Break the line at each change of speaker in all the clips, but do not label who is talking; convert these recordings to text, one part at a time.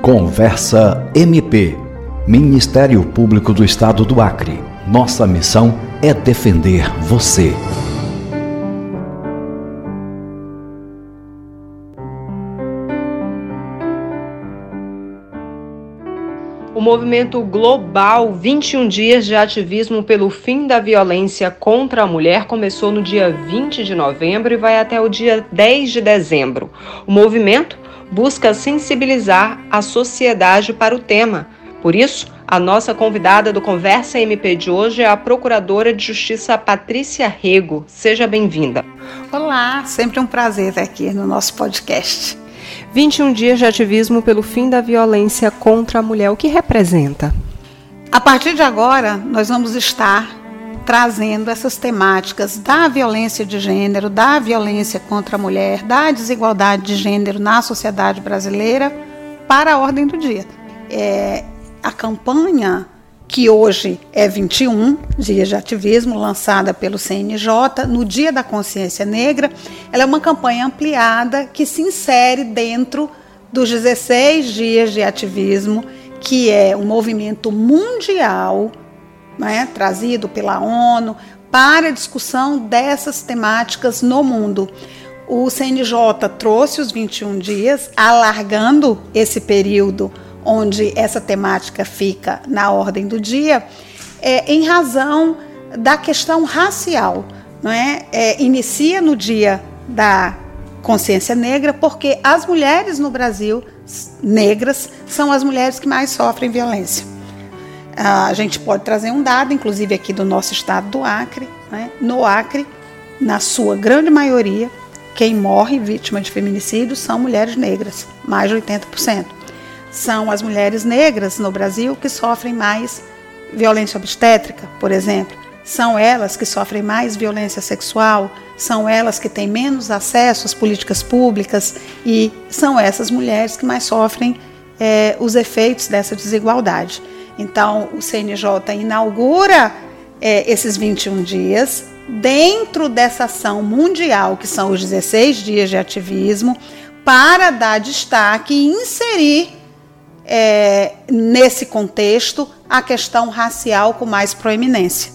Conversa MP. Ministério Público do Estado do Acre. Nossa missão é defender você.
Movimento global 21 dias de ativismo pelo fim da violência contra a mulher começou no dia 20 de novembro e vai até o dia 10 de dezembro. O movimento busca sensibilizar a sociedade para o tema. Por isso, a nossa convidada do Conversa MP de hoje é a Procuradora de Justiça Patrícia Rego. Seja bem-vinda.
Olá, sempre um prazer estar aqui no nosso podcast.
21 dias de ativismo pelo fim da violência contra a mulher, o que representa?
A partir de agora, nós vamos estar trazendo essas temáticas da violência de gênero, da violência contra a mulher, da desigualdade de gênero na sociedade brasileira para a ordem do dia. É, a campanha que hoje é 21 dias de ativismo, lançada pelo CNJ no Dia da Consciência Negra, ela é uma campanha ampliada que se insere dentro dos 16 dias de ativismo, que é um movimento mundial né, trazido pela ONU para a discussão dessas temáticas no mundo. O CNJ trouxe os 21 dias, alargando esse período onde essa temática fica na ordem do dia, é, em razão da questão racial. Não é? é? inicia no dia da consciência negra, porque as mulheres no Brasil negras são as mulheres que mais sofrem violência. A gente pode trazer um dado, inclusive aqui do nosso estado do Acre. Né? No Acre, na sua grande maioria, quem morre vítima de feminicídio são mulheres negras, mais de 80%. São as mulheres negras no Brasil que sofrem mais violência obstétrica, por exemplo. São elas que sofrem mais violência sexual, são elas que têm menos acesso às políticas públicas e são essas mulheres que mais sofrem é, os efeitos dessa desigualdade. Então, o CNJ inaugura é, esses 21 dias dentro dessa ação mundial, que são os 16 dias de ativismo, para dar destaque e inserir é, nesse contexto a questão racial com mais proeminência.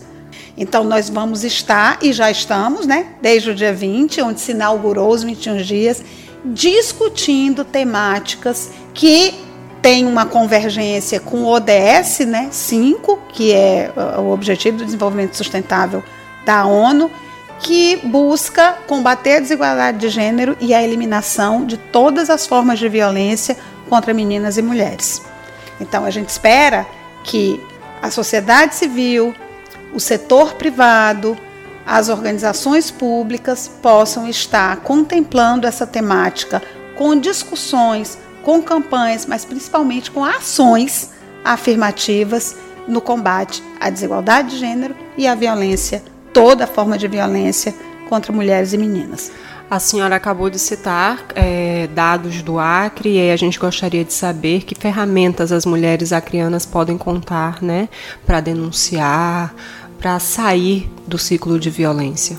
Então, nós vamos estar, e já estamos, né, desde o dia 20, onde se inaugurou os 21 dias, discutindo temáticas que tem uma convergência com o ODS né, 5, que é o Objetivo do Desenvolvimento Sustentável da ONU, que busca combater a desigualdade de gênero e a eliminação de todas as formas de violência contra meninas e mulheres. Então, a gente espera que a sociedade civil, o setor privado, as organizações públicas possam estar contemplando essa temática com discussões, com campanhas, mas principalmente com ações afirmativas no combate à desigualdade de gênero e à violência, toda forma de violência contra mulheres e meninas.
A senhora acabou de citar é, dados do Acre e a gente gostaria de saber que ferramentas as mulheres acrianas podem contar né, para denunciar, para sair do ciclo de violência.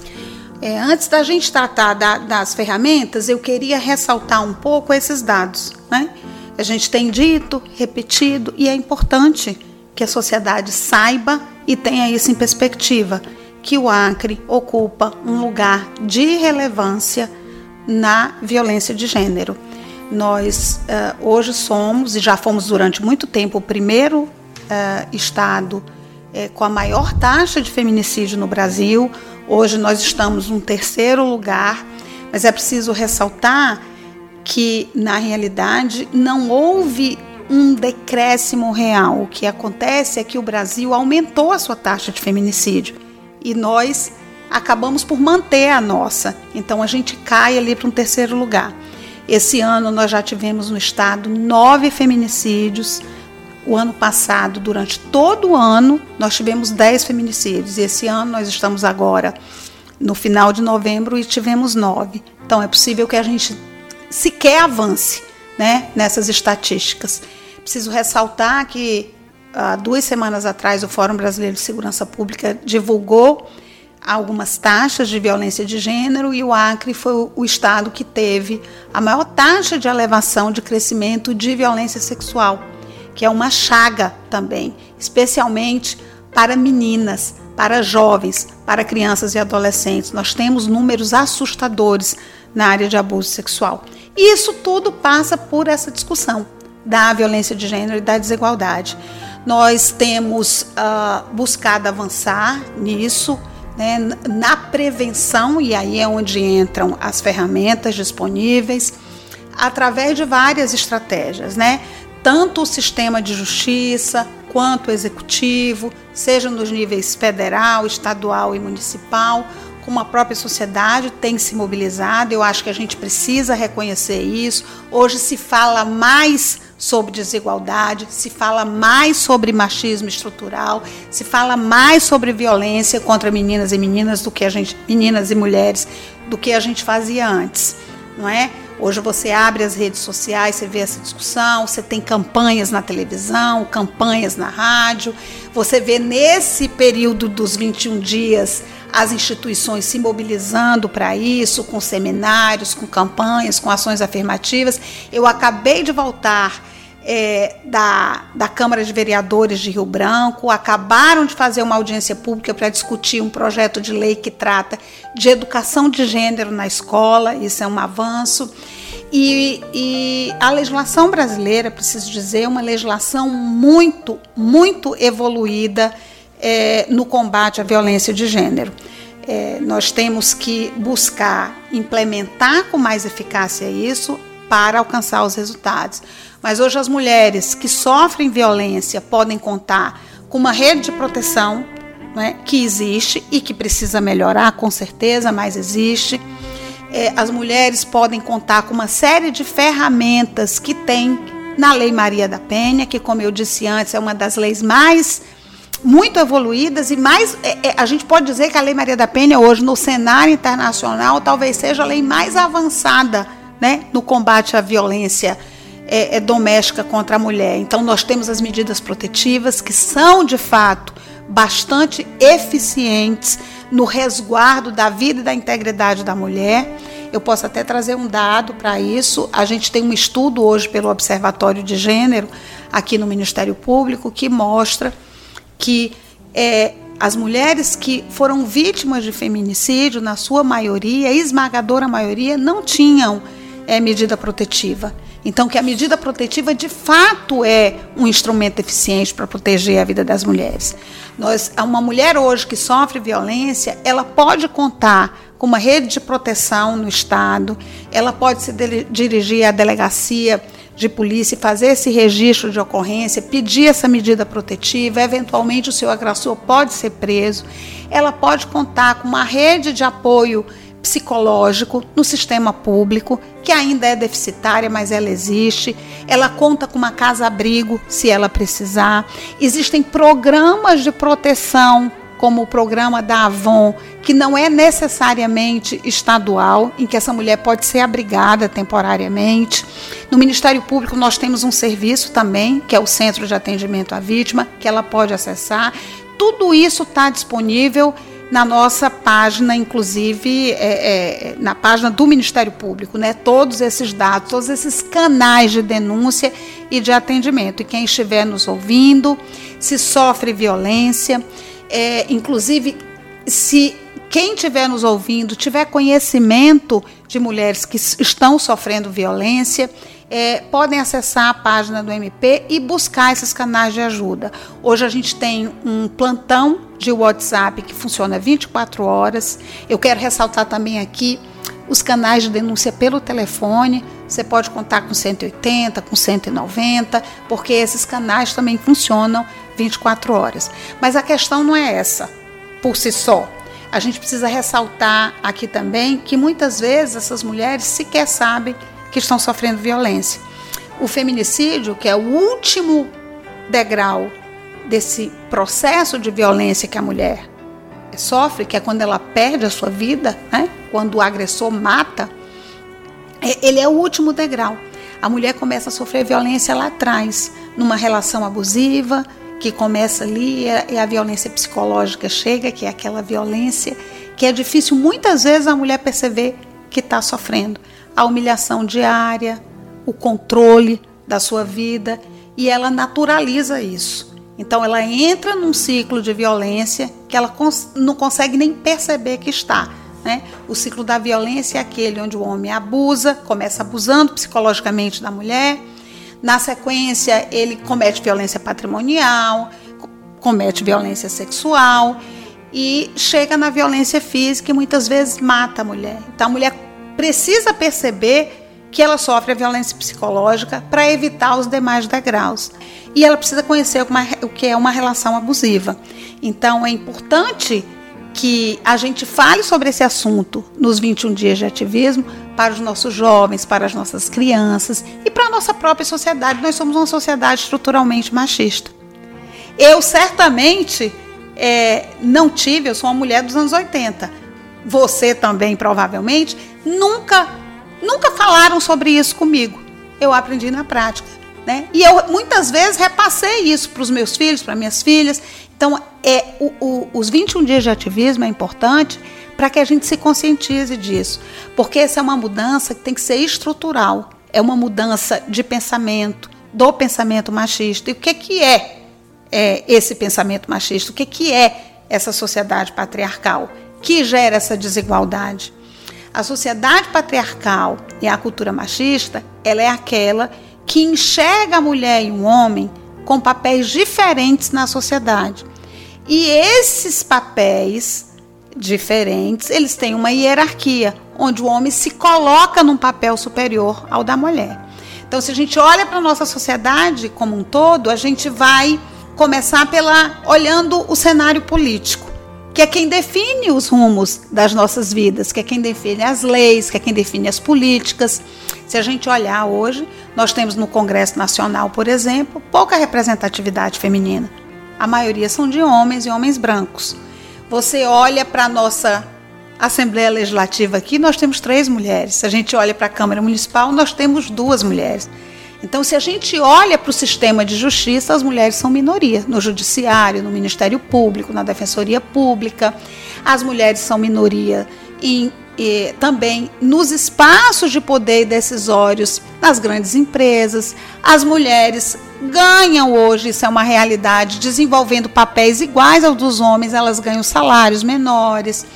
É, antes da gente tratar da, das ferramentas, eu queria ressaltar um pouco esses dados. Né? A gente tem dito, repetido, e é importante que a sociedade saiba e tenha isso em perspectiva, que o Acre ocupa um lugar de relevância na violência de gênero. Nós uh, hoje somos, e já fomos durante muito tempo, o primeiro uh, estado uh, com a maior taxa de feminicídio no Brasil, Hoje nós estamos no terceiro lugar, mas é preciso ressaltar que, na realidade, não houve um decréscimo real. O que acontece é que o Brasil aumentou a sua taxa de feminicídio e nós acabamos por manter a nossa. Então a gente cai ali para um terceiro lugar. Esse ano nós já tivemos no estado nove feminicídios. O ano passado, durante todo o ano, nós tivemos 10 feminicídios. E esse ano nós estamos agora no final de novembro e tivemos nove. Então é possível que a gente sequer avance né, nessas estatísticas. Preciso ressaltar que há duas semanas atrás o Fórum Brasileiro de Segurança Pública divulgou algumas taxas de violência de gênero e o Acre foi o estado que teve a maior taxa de elevação de crescimento de violência sexual, que é uma chaga também, especialmente para meninas, para jovens, para crianças e adolescentes. Nós temos números assustadores na área de abuso sexual. E isso tudo passa por essa discussão da violência de gênero e da desigualdade. Nós temos uh, buscado avançar nisso, né, na prevenção, e aí é onde entram as ferramentas disponíveis, através de várias estratégias, né? Tanto o sistema de justiça quanto o executivo, seja nos níveis federal, estadual e municipal, como a própria sociedade tem se mobilizado. Eu acho que a gente precisa reconhecer isso. Hoje se fala mais sobre desigualdade, se fala mais sobre machismo estrutural, se fala mais sobre violência contra meninas e meninas do que a gente, meninas e mulheres, do que a gente fazia antes, não é? Hoje você abre as redes sociais, você vê essa discussão, você tem campanhas na televisão, campanhas na rádio, você vê nesse período dos 21 dias as instituições se mobilizando para isso, com seminários, com campanhas, com ações afirmativas. Eu acabei de voltar é, da, da Câmara de Vereadores de Rio Branco acabaram de fazer uma audiência pública para discutir um projeto de lei que trata de educação de gênero na escola, isso é um avanço. E, e a legislação brasileira, preciso dizer, é uma legislação muito, muito evoluída é, no combate à violência de gênero. É, nós temos que buscar implementar com mais eficácia isso para alcançar os resultados. Mas hoje as mulheres que sofrem violência podem contar com uma rede de proteção né, que existe e que precisa melhorar, com certeza, mas existe. É, as mulheres podem contar com uma série de ferramentas que tem na Lei Maria da Penha, que, como eu disse antes, é uma das leis mais muito evoluídas e mais é, é, a gente pode dizer que a Lei Maria da Penha hoje no cenário internacional talvez seja a lei mais avançada, né, no combate à violência é, é doméstica contra a mulher. Então, nós temos as medidas protetivas que são, de fato, bastante eficientes no resguardo da vida e da integridade da mulher. Eu posso até trazer um dado para isso. A gente tem um estudo hoje pelo Observatório de Gênero, aqui no Ministério Público, que mostra que é, as mulheres que foram vítimas de feminicídio, na sua maioria, esmagadora maioria, não tinham é, medida protetiva. Então, que a medida protetiva de fato é um instrumento eficiente para proteger a vida das mulheres. Nós, uma mulher hoje que sofre violência, ela pode contar com uma rede de proteção no Estado, ela pode se dirigir à delegacia de polícia fazer esse registro de ocorrência, pedir essa medida protetiva, eventualmente o seu agressor pode ser preso. Ela pode contar com uma rede de apoio psicológico no sistema público, que ainda é deficitária, mas ela existe. Ela conta com uma casa-abrigo, se ela precisar. Existem programas de proteção, como o programa da Avon, que não é necessariamente estadual, em que essa mulher pode ser abrigada temporariamente. No Ministério Público, nós temos um serviço também, que é o Centro de Atendimento à Vítima, que ela pode acessar. Tudo isso está disponível na nossa página, inclusive é, é, na página do Ministério Público, né? Todos esses dados, todos esses canais de denúncia e de atendimento. E quem estiver nos ouvindo, se sofre violência, é, inclusive se quem estiver nos ouvindo tiver conhecimento de mulheres que estão sofrendo violência, é, podem acessar a página do MP e buscar esses canais de ajuda. Hoje a gente tem um plantão de WhatsApp que funciona 24 horas. Eu quero ressaltar também aqui os canais de denúncia pelo telefone. Você pode contar com 180, com 190, porque esses canais também funcionam 24 horas. Mas a questão não é essa por si só. A gente precisa ressaltar aqui também que muitas vezes essas mulheres sequer sabem que estão sofrendo violência. O feminicídio, que é o último degrau desse processo de violência que a mulher sofre, que é quando ela perde a sua vida, né? quando o agressor mata, é, ele é o último degrau. A mulher começa a sofrer violência lá atrás, numa relação abusiva, que começa ali e a violência psicológica chega, que é aquela violência que é difícil muitas vezes a mulher perceber que está sofrendo. A humilhação diária, o controle da sua vida e ela naturaliza isso. Então ela entra num ciclo de violência que ela não consegue nem perceber que está. Né? O ciclo da violência é aquele onde o homem abusa, começa abusando psicologicamente da mulher. Na sequência, ele comete violência patrimonial, comete violência sexual e chega na violência física e muitas vezes mata a mulher. Então a mulher precisa perceber que ela sofre a violência psicológica para evitar os demais degraus. E ela precisa conhecer o que é uma relação abusiva. Então é importante que a gente fale sobre esse assunto nos 21 dias de ativismo para os nossos jovens, para as nossas crianças e para a nossa própria sociedade. Nós somos uma sociedade estruturalmente machista. Eu certamente é, não tive, eu sou uma mulher dos anos 80. Você também, provavelmente, nunca, nunca falaram sobre isso comigo. Eu aprendi na prática. Né? E eu muitas vezes repassei isso para os meus filhos, para minhas filhas. Então, é, o, o, os 21 dias de ativismo é importante para que a gente se conscientize disso, porque essa é uma mudança que tem que ser estrutural, é uma mudança de pensamento, do pensamento machista. E o que, que é, é esse pensamento machista? O que, que é essa sociedade patriarcal que gera essa desigualdade? A sociedade patriarcal e a cultura machista, ela é aquela que enxerga a mulher e o homem com papéis diferentes na sociedade. E esses papéis diferentes, eles têm uma hierarquia, onde o homem se coloca num papel superior ao da mulher. Então, se a gente olha para a nossa sociedade como um todo, a gente vai começar pela olhando o cenário político, que é quem define os rumos das nossas vidas, que é quem define as leis, que é quem define as políticas. Se a gente olhar hoje, nós temos no Congresso Nacional, por exemplo, pouca representatividade feminina a maioria são de homens e homens brancos. Você olha para a nossa Assembleia Legislativa aqui, nós temos três mulheres. Se a gente olha para a Câmara Municipal, nós temos duas mulheres. Então, se a gente olha para o sistema de justiça, as mulheres são minoria. No Judiciário, no Ministério Público, na Defensoria Pública, as mulheres são minoria em, e, também nos espaços de poder e decisórios nas grandes empresas. As mulheres ganham hoje, isso é uma realidade, desenvolvendo papéis iguais aos dos homens, elas ganham salários menores.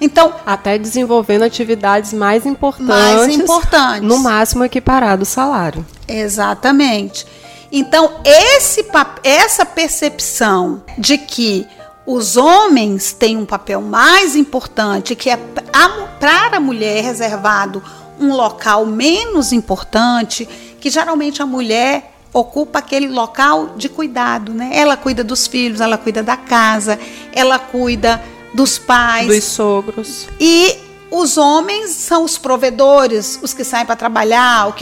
Então,
até desenvolvendo atividades mais importantes,
mais importantes,
no máximo equiparado ao salário.
Exatamente. Então, esse, essa percepção de que os homens têm um papel mais importante, que é para a mulher reservado um local menos importante, que geralmente a mulher ocupa aquele local de cuidado, né? Ela cuida dos filhos, ela cuida da casa, ela cuida dos pais,
dos sogros.
E os homens são os provedores, os que saem para trabalhar,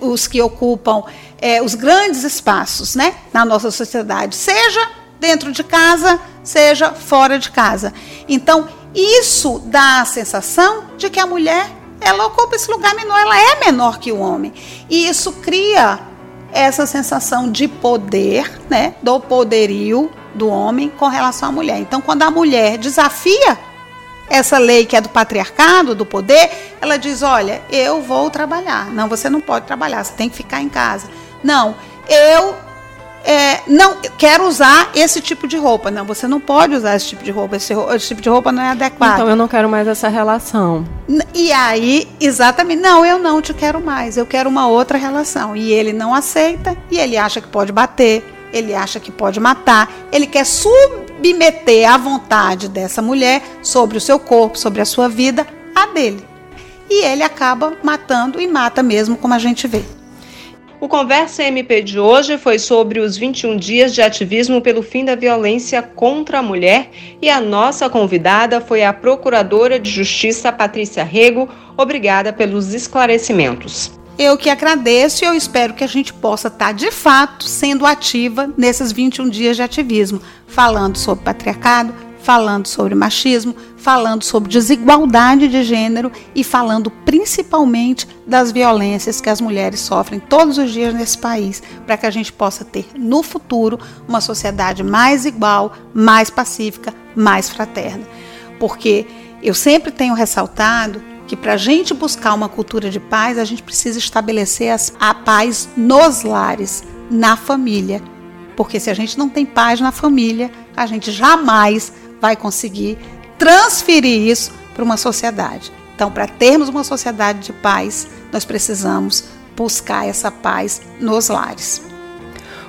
os que ocupam é, os grandes espaços, né? Na nossa sociedade, seja dentro de casa, seja fora de casa. Então, isso dá a sensação de que a mulher ela ocupa esse lugar menor, ela é menor que o homem. E isso cria essa sensação de poder, né, do poderio do homem com relação à mulher. Então, quando a mulher desafia essa lei que é do patriarcado, do poder, ela diz: Olha, eu vou trabalhar. Não, você não pode trabalhar, você tem que ficar em casa. Não, eu é, não quero usar esse tipo de roupa. Não, você não pode usar esse tipo de roupa. Esse, esse, tipo de roupa não é adequado.
Então eu não quero mais essa relação.
E aí, exatamente, não, eu não te quero mais. Eu quero uma outra relação. E ele não aceita e ele acha que pode bater, ele acha que pode matar, ele quer submeter a vontade dessa mulher sobre o seu corpo, sobre a sua vida, a dele. E ele acaba matando e mata mesmo, como a gente vê.
O Conversa MP de hoje foi sobre os 21 dias de ativismo pelo fim da violência contra a mulher e a nossa convidada foi a Procuradora de Justiça Patrícia Rego. Obrigada pelos esclarecimentos.
Eu que agradeço e eu espero que a gente possa estar de fato sendo ativa nesses 21 dias de ativismo, falando sobre patriarcado, falando sobre machismo, falando sobre desigualdade de gênero e falando principalmente das violências que as mulheres sofrem todos os dias nesse país, para que a gente possa ter no futuro uma sociedade mais igual, mais pacífica, mais fraterna. Porque eu sempre tenho ressaltado que para a gente buscar uma cultura de paz, a gente precisa estabelecer a paz nos lares, na família. Porque se a gente não tem paz na família, a gente jamais vai conseguir transferir isso para uma sociedade. Então, para termos uma sociedade de paz, nós precisamos buscar essa paz nos lares.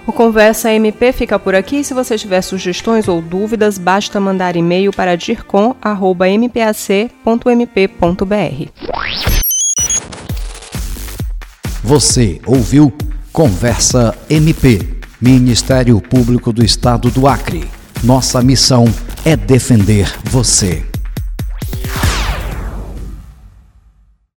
O Conversa MP fica por aqui. Se você tiver sugestões ou dúvidas, basta mandar e-mail para dircom.mpac.mp.br.
Você ouviu Conversa MP, Ministério Público do Estado do Acre. Nossa missão é defender você.